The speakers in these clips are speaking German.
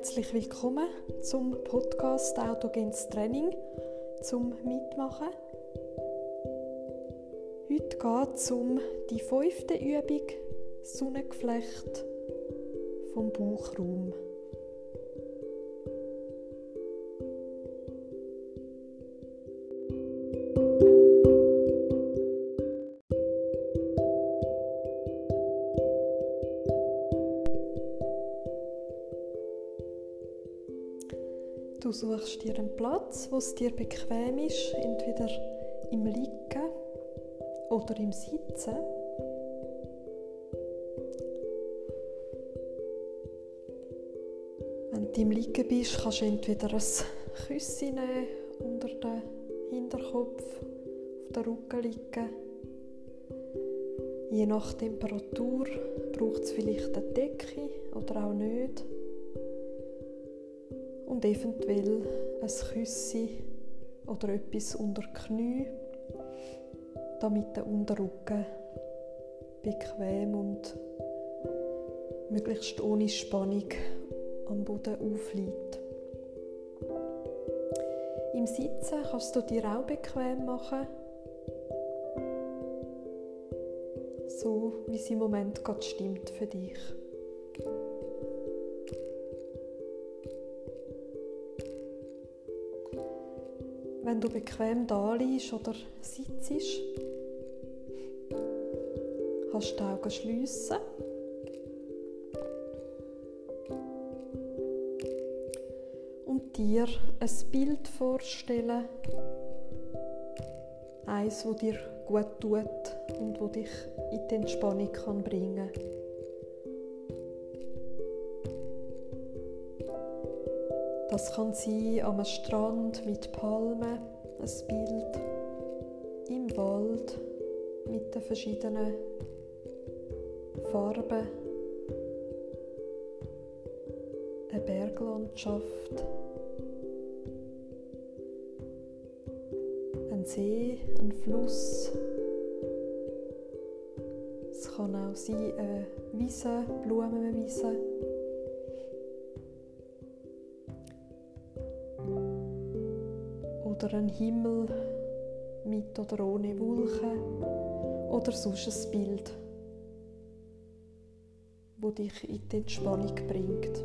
Herzlich willkommen zum Podcast Autogenes Training zum Mitmachen. Heute geht es um die fünfte Übung Sonnengeflecht vom Bauchraum. Suchst dir einen Platz, wo es dir bequem ist, entweder im Liegen oder im Sitzen. Wenn du im Liegen bist, kannst du entweder ein Küsschen nehmen, unter den Hinterkopf, auf den Rücken liegen. Je nach Temperatur braucht es vielleicht eine Decke oder auch nicht und eventuell ein Küssi oder etwas unter die Knie, damit der Unterrücken bequem und möglichst ohne Spannung am Boden aufliegt. Im Sitzen kannst du dir auch bequem machen, so wie es im Moment gerade stimmt für dich. Wenn du bequem da liegst oder sitzt, kannst du die Augen schliessen. Und dir ein Bild vorstellen, eins, das dir gut tut und wo dich in die Entspannung bringen kann. Das kann sein am Strand mit Palmen, ein Bild im Wald mit den verschiedenen Farben, eine Berglandschaft, ein See, ein Fluss. Es kann auch sein eine Wiese, Blumenwiese. Oder ein Himmel mit oder ohne Wolken oder sonst ein Bild, wo dich in die Entspannung bringt.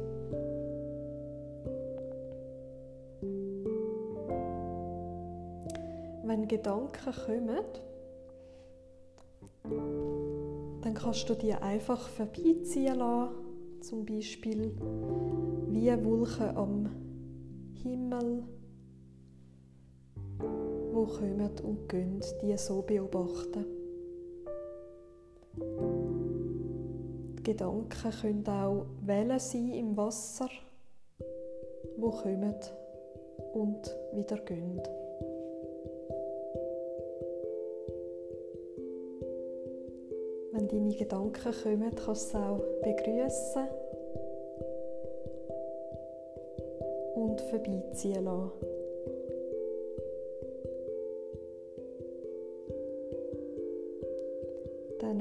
Wenn Gedanken kommen, dann kannst du die einfach vorbeiziehen lassen, zum Beispiel wie Wolken am Himmel wo kommen und gehen, die so beobachten. Die Gedanken können auch Wellen sein im Wasser, wo kommen und wieder gehen. Wenn deine Gedanken kommen, kannst du sie auch begrüßen und vorbeiziehen lassen.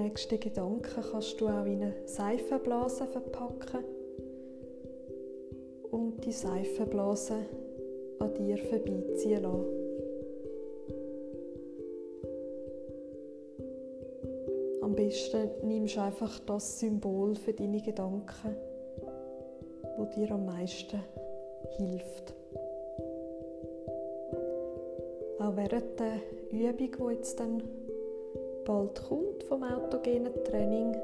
Nächsten Gedanken kannst du auch in eine Seifenblase verpacken und die Seifenblase an dir vorbeiziehen lassen. Am besten nimmst du einfach das Symbol für deine Gedanken, wo dir am meisten hilft. Auch während der Übung, die jetzt dann bald kommt vom autogenen Training,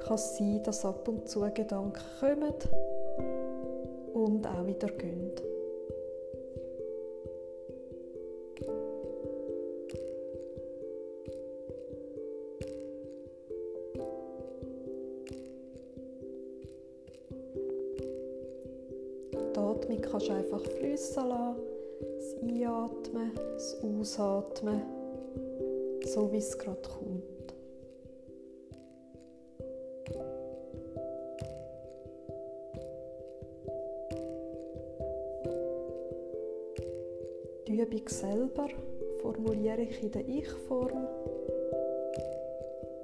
kann es sein, dass ab und zu Gedanken kommen und auch wieder gehen. Die Atmung kannst du einfach fließen lassen, das Einatmen, das Ausatmen so wie es gerade kommt. Übung selber formuliere ich in der Ich-Form,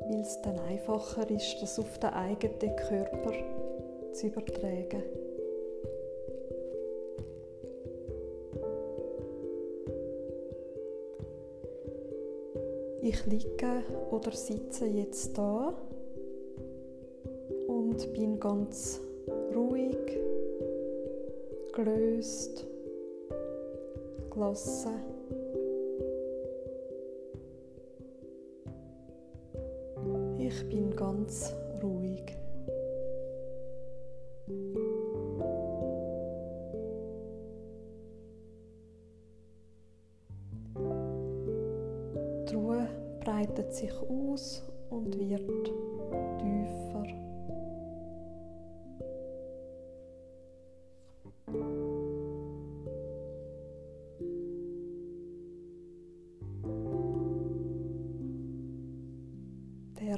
weil es dann einfacher ist, das auf den eigenen Körper zu übertragen. Ich liege oder sitze jetzt da und bin ganz ruhig, gelöst glossa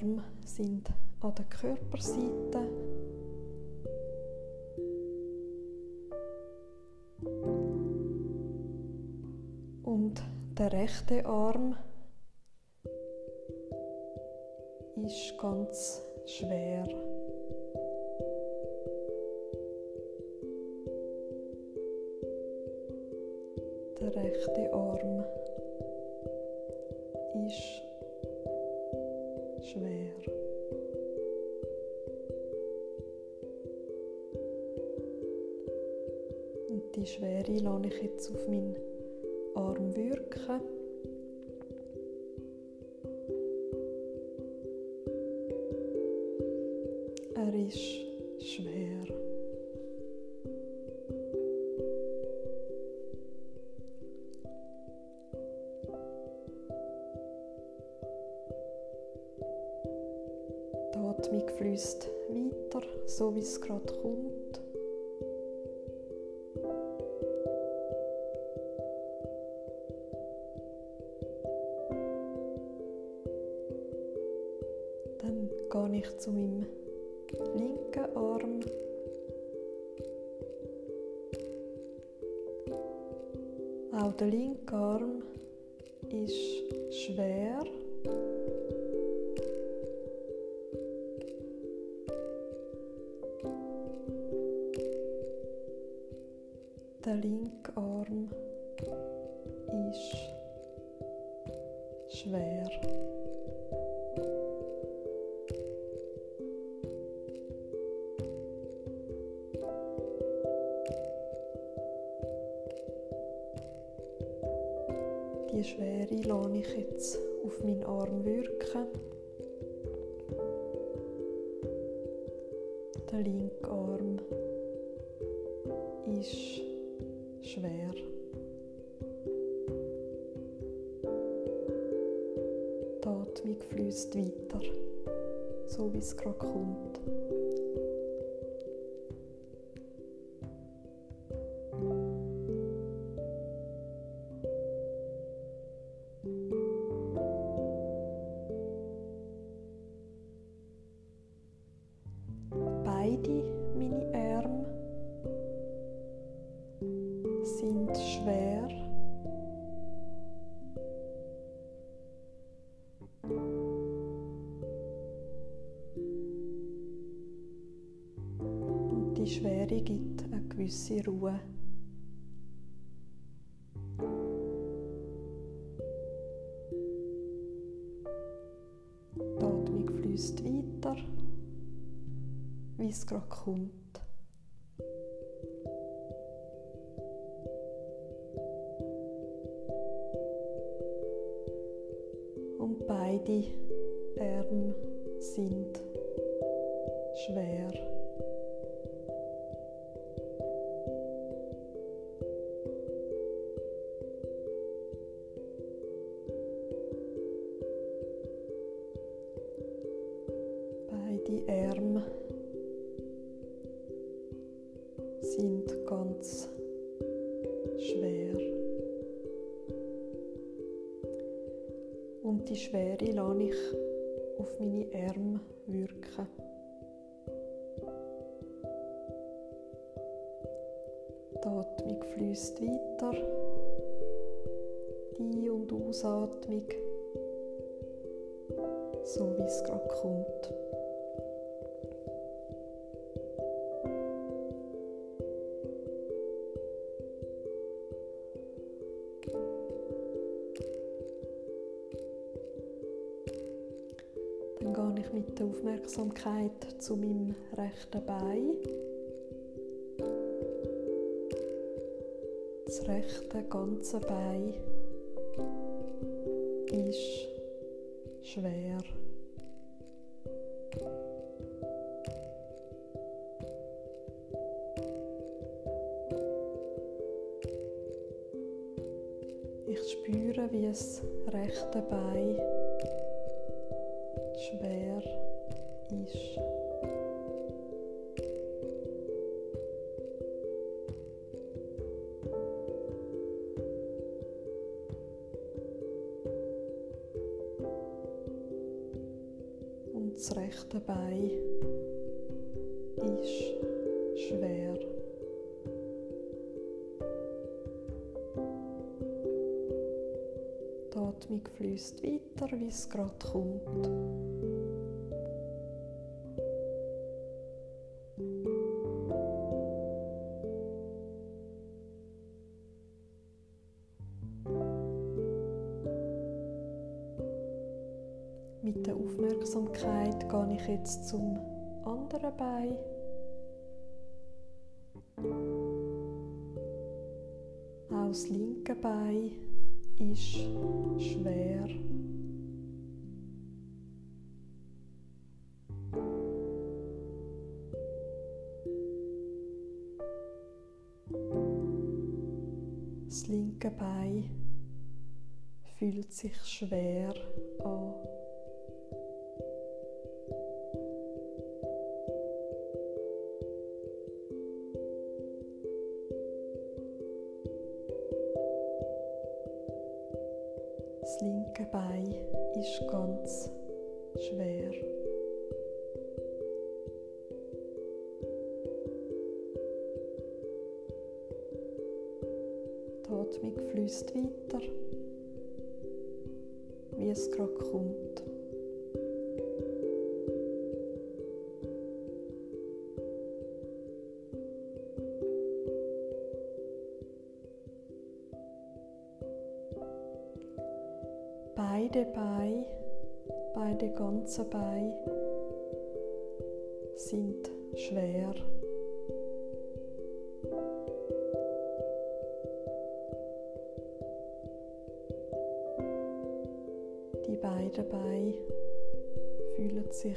Arme sind an der Körperseite. Und der rechte Arm gehe ich zu meinem linken Arm. Auch der linke Arm ist schwer. Kommt. Kommt. Und beide Arme sind schwer. Beide Arme Die Schwere lasse ich auf meine Arme wirken. Die Atmung fließt weiter. Die und Ausatmung. So wie es gerade kommt. Aufmerksamkeit zu meinem rechten Bein. Das rechte ganze Bein ist schwer. Ich spüre, wie das rechte Bein schwer ist. Und das rechte Bein ist schwer. Die Atmung fließt weiter, wie es gerade kommt. Aufmerksamkeit gehe ich jetzt zum anderen Bein. Das linke Bein ist schwer. Das linke Bein fühlt sich schwer an.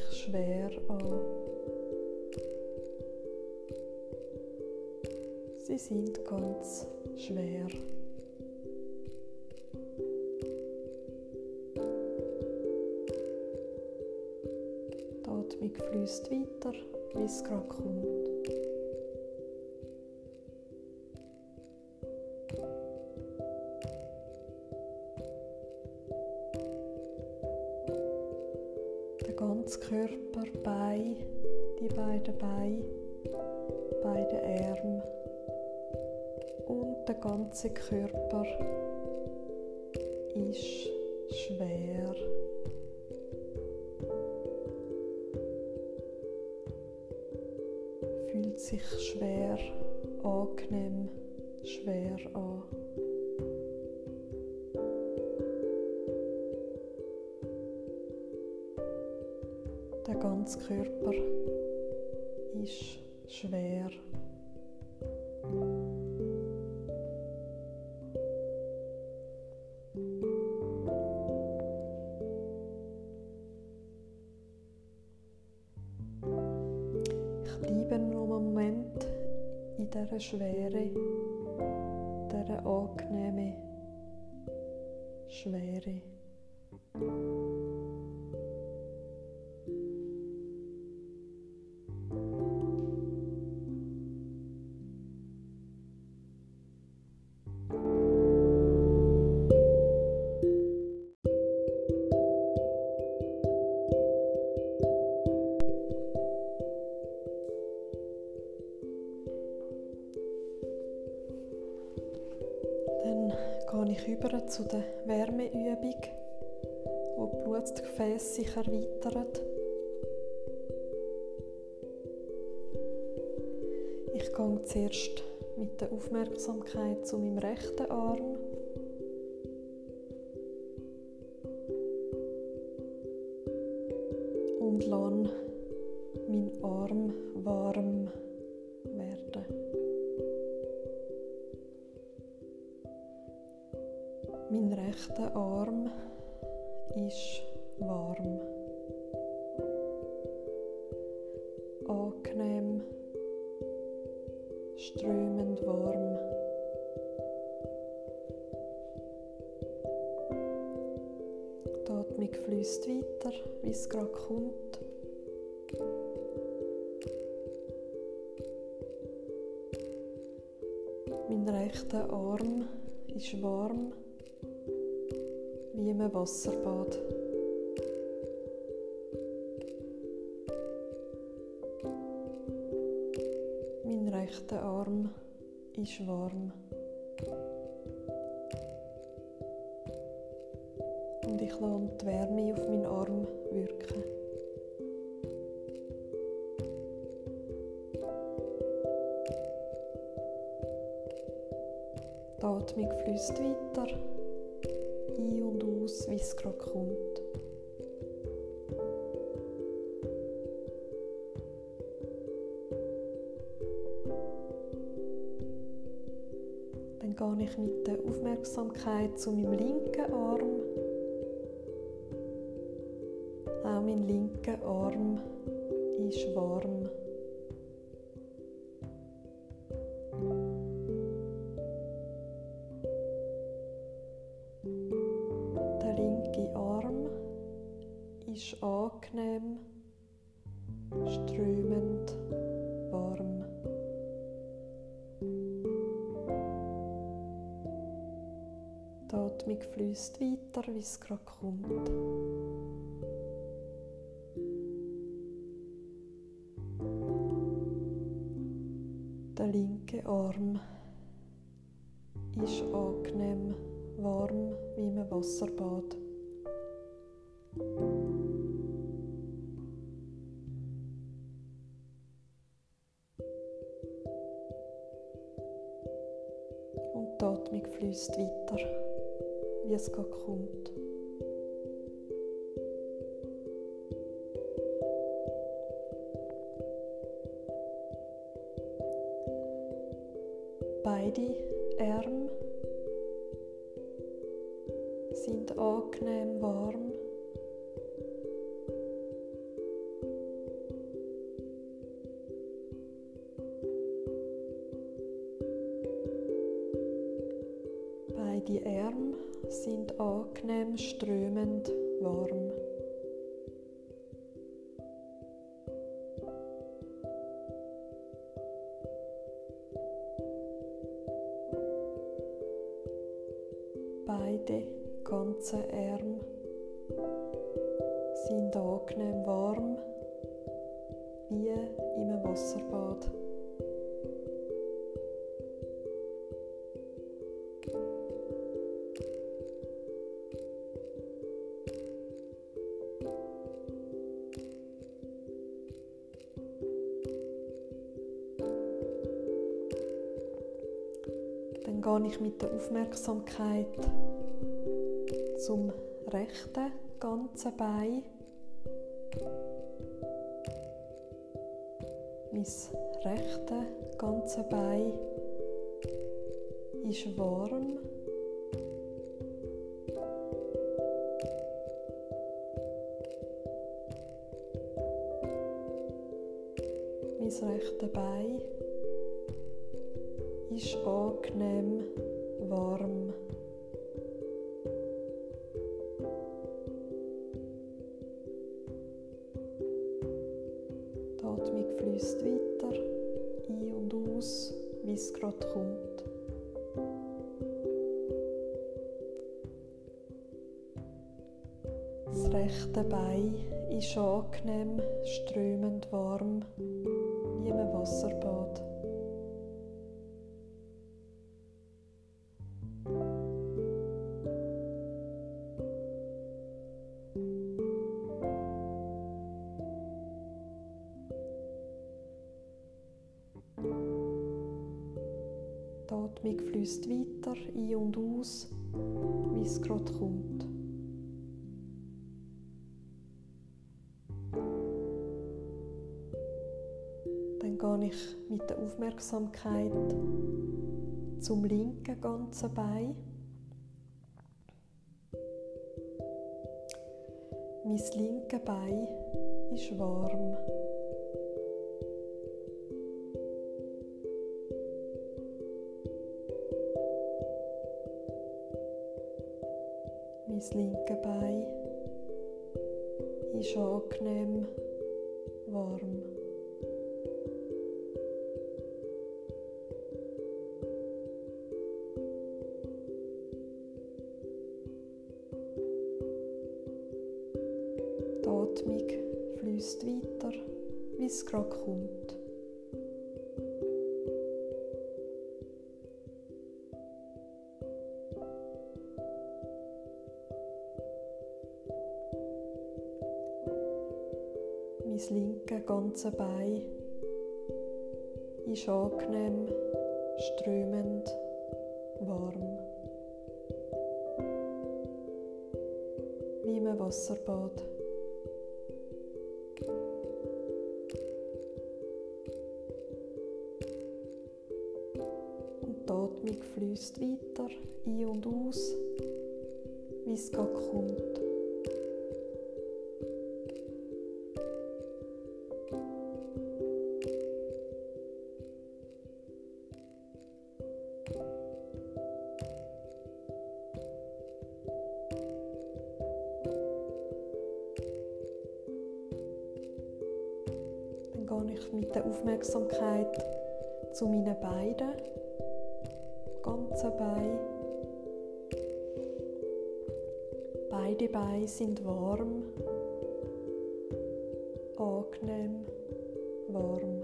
Sich schwer an. Sie sind ganz schwer. Die Atmung fließt weiter, wie es gerade kommt. Der ganze Körper Ich bleibe noch einen Moment in dieser Schwere, dieser angenehmen Schwere. Erweitern. Ich gehe zuerst mit der Aufmerksamkeit zu meinem rechten Arm. und lass meinen Arm warm werden. Mein rechter Arm ist warm. Angenehm, strömend warm. Die Atmung fließt weiter, wie es gerade kommt. Mein rechter Arm ist warm wie im Wasserbad. Rechter Arm ist warm. Und ich lasse die Wärme auf meinen Arm wirken. Die Atmung fließt weiter ein und aus, wie es gerade kommt. Dann gehe ich mit der Aufmerksamkeit zu meinem linken Arm. Auch mein linker Arm ist warm. Wie es gerade kommt. Der linke Arm ist angenehm, warm wie im Wasserbad. die Atmung fließt weiter, wie es gerade kommt. Beide Arme sind angenehm warm. Ich mit der Aufmerksamkeit zum rechten ganzen Bein. Mein rechte ganze Bein ist warm. fließt weiter ein und aus, wie es gerade kommt. Dann gehe ich mit der Aufmerksamkeit zum linken ganzen Bein. Mein linkes Bein ist warm. Ist angenehm, strömend, warm. Wie im Wasserbad. Und die Atmung fließt weiter ein und aus, wie es gerade kommt. Sind warm, angenehm, warm.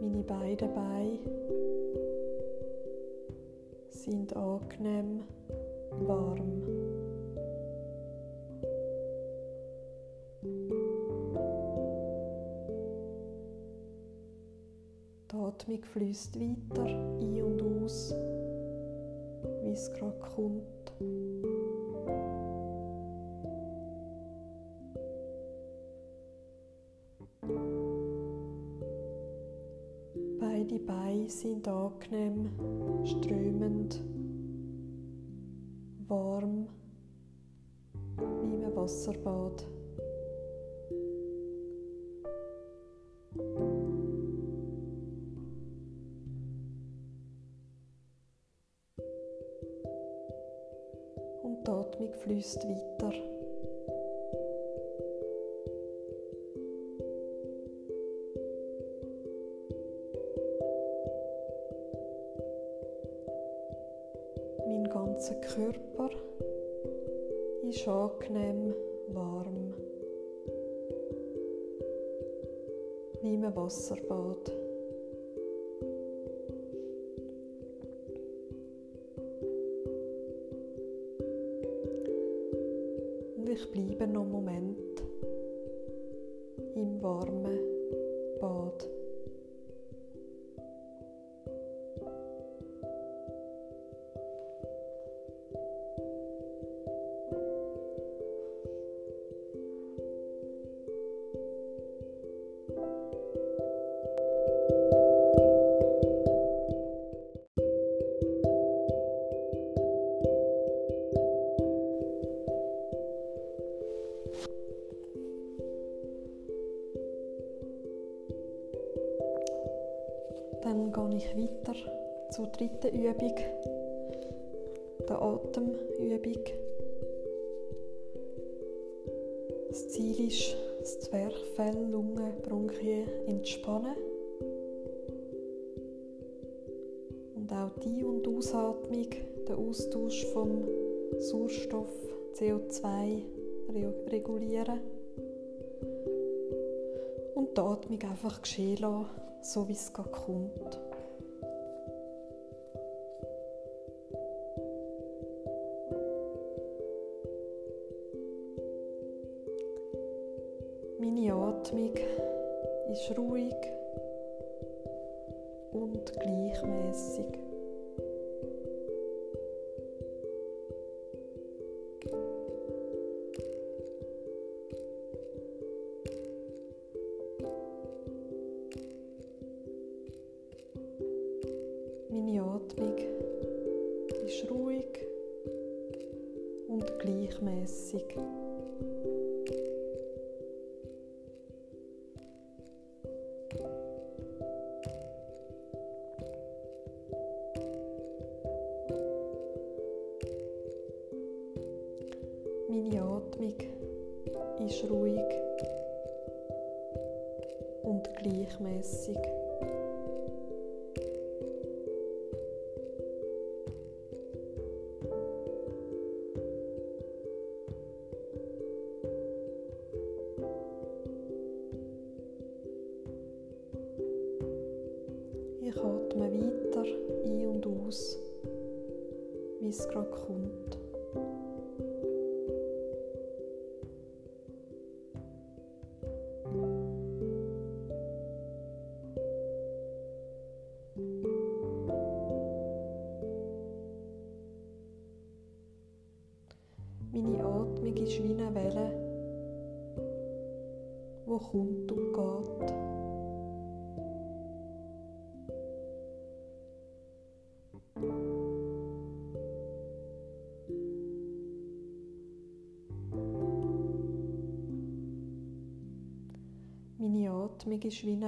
Meine beiden Beine sind angenehm, warm. Atmung fließt weiter ein und aus, wie es gerade kommt. Beide Beine sind angenehm, strömend, warm, wie im Wasserbad. Fließt weiter. Mein ganzer Körper ist angenehm warm, wie im Wasserbad. Ich bleibe noch einen Moment im warmen Bad. Ausatmung, der Austausch vom Sauerstoff, CO2 regulieren. Und die Atmung einfach geschehen lassen, so wie es gerade kommt. Ich atme weiter ein und aus, wie es gerade kommt.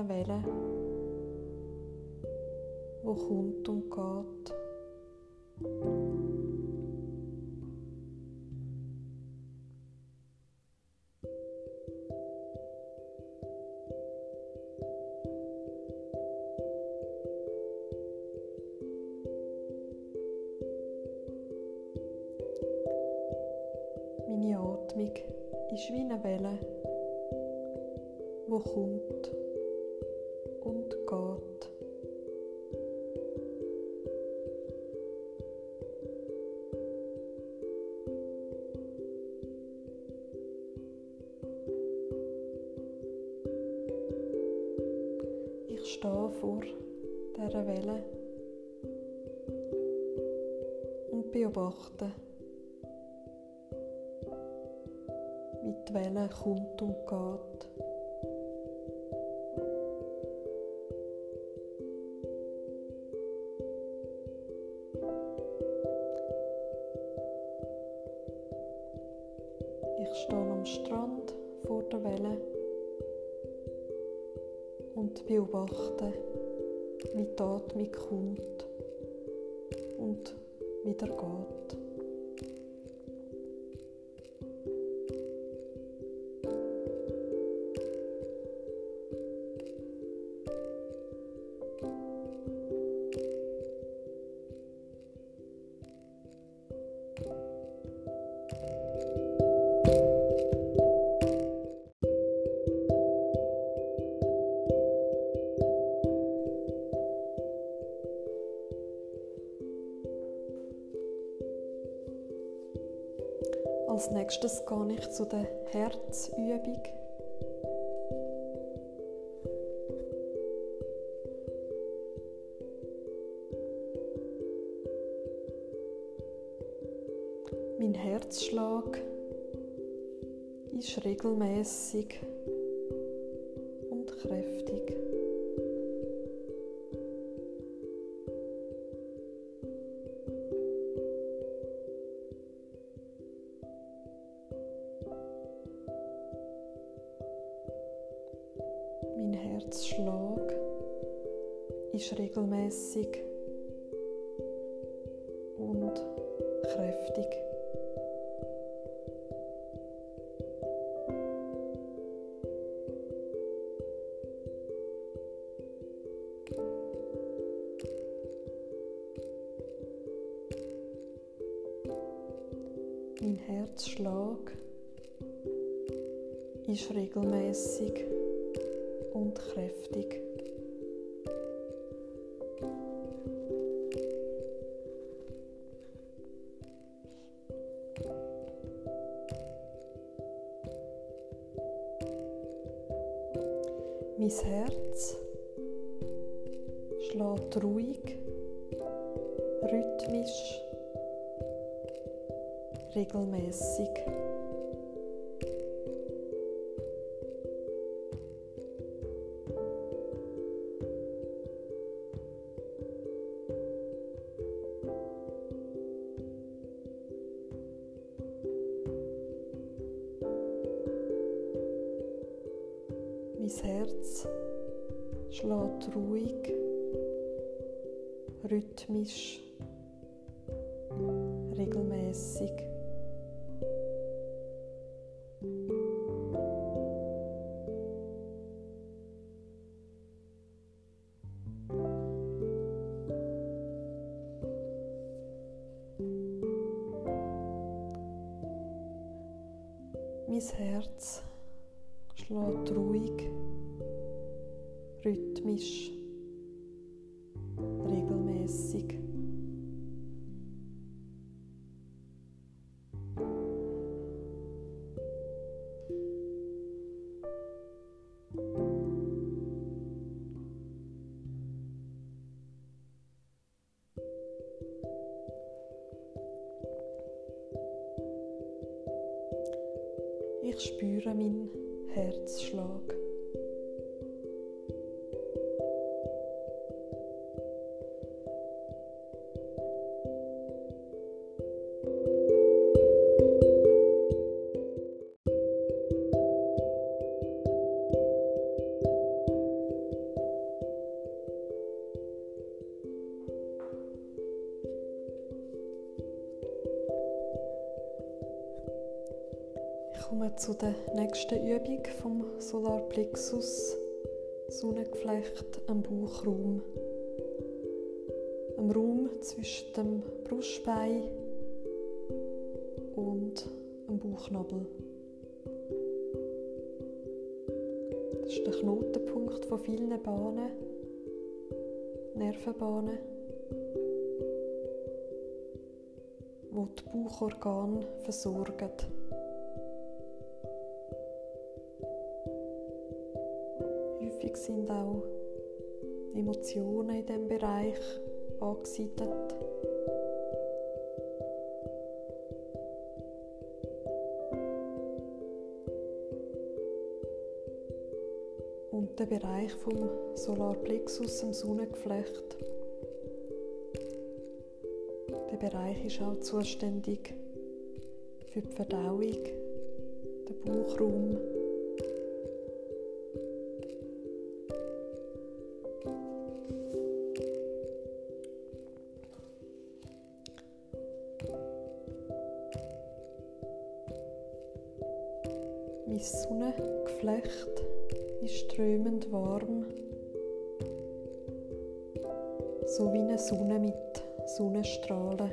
Welle, wo kommt und geht. Meine Atmung ist wie eine Welle, wo kommt und geht. Ich stehe vor dieser Welle und beobachte, wie die Welle kommt und geht. Nächstes gehe ich zu der Herzübung. Mein Herzschlag ist regelmäßig Mein Herzschlag ist regelmäßig und kräftig. Regelmäßig. Herz schlägt ruhig, rhythmisch, Ich komme zu der nächsten Übung vom Solarplexus Sonnengeflecht am Bauchraum. Am Raum zwischen dem Brustbein und dem Bauchnabel. Das ist der Knotenpunkt von vielen Bahnen, Nervenbahnen, wo die Bauchorgane versorgen. Emotionen in diesem Bereich angesiedelt. Und der Bereich vom Solarplexus, im Sonnengeflecht, der Bereich ist auch zuständig für die Verdauung, den Bauchraum, Mein Sonnengeflecht ist strömend warm, so wie eine Sonne mit Sonnenstrahlen.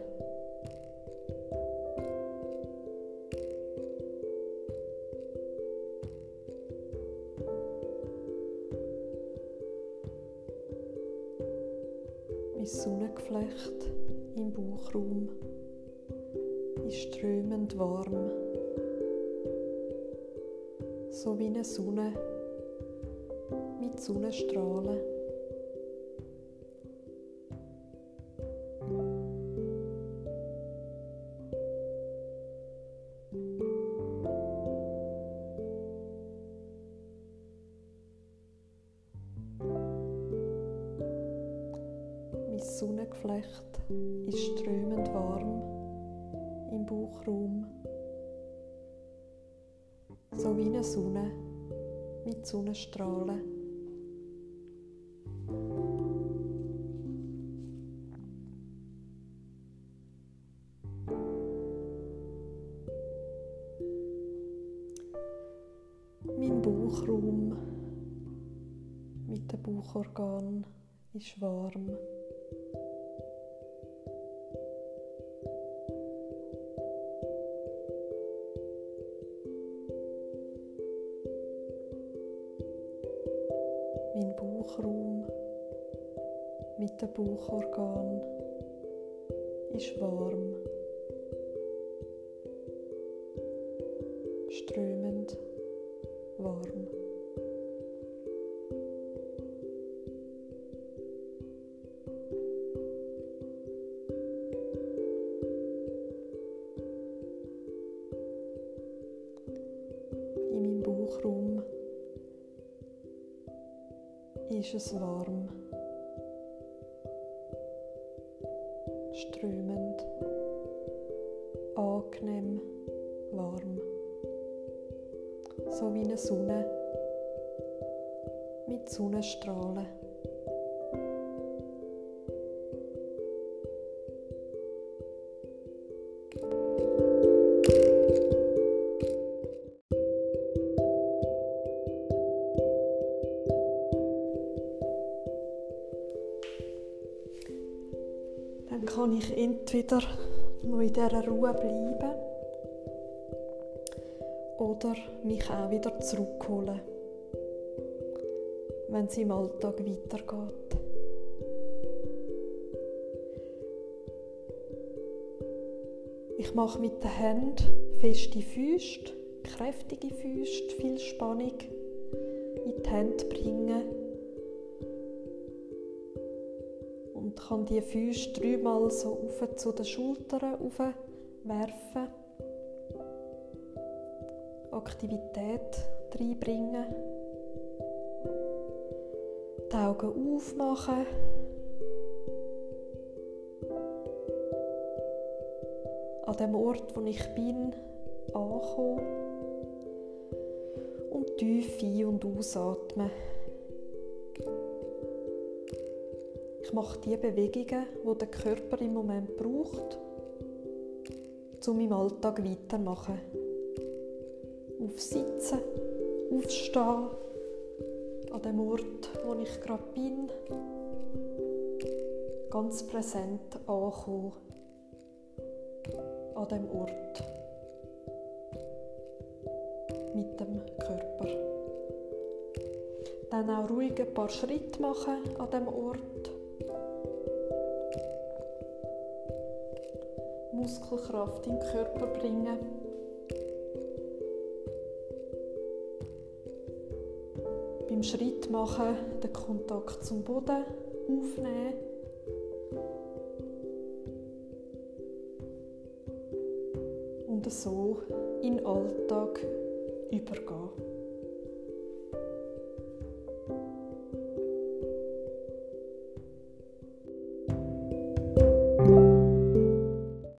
Bauchorgan ist warm. mein Bauchraum mit dem Bauchorgan ist warm, es warm, strömend, angenehm. Warm, so wie eine Sonne. Mit Sonnenstrahlen. Entweder noch in dieser Ruhe bleiben oder mich auch wieder zurückholen, wenn es im Alltag weitergeht. Ich mache mit den Händen feste Füße, kräftige Füße, viel Spannung in die Hände bringen kann die Füße dreimal so auf zu den Schultern werfen. Aktivität reinbringen. Die Augen aufmachen. An dem Ort, wo ich bin, ankommen. Und tief ein- und ausatmen. Ich mache die Bewegungen, die der Körper im Moment braucht, um im Alltag weiterzumachen. Aufsitzen, aufstehen, an dem Ort, wo ich gerade bin, ganz präsent ankommen, an dem Ort, mit dem Körper. Dann auch ruhig ein paar Schritte machen an dem Ort Muskelkraft in den Körper bringen. Beim Schritt machen den Kontakt zum Boden aufnehmen. Und so in den Alltag übergehen.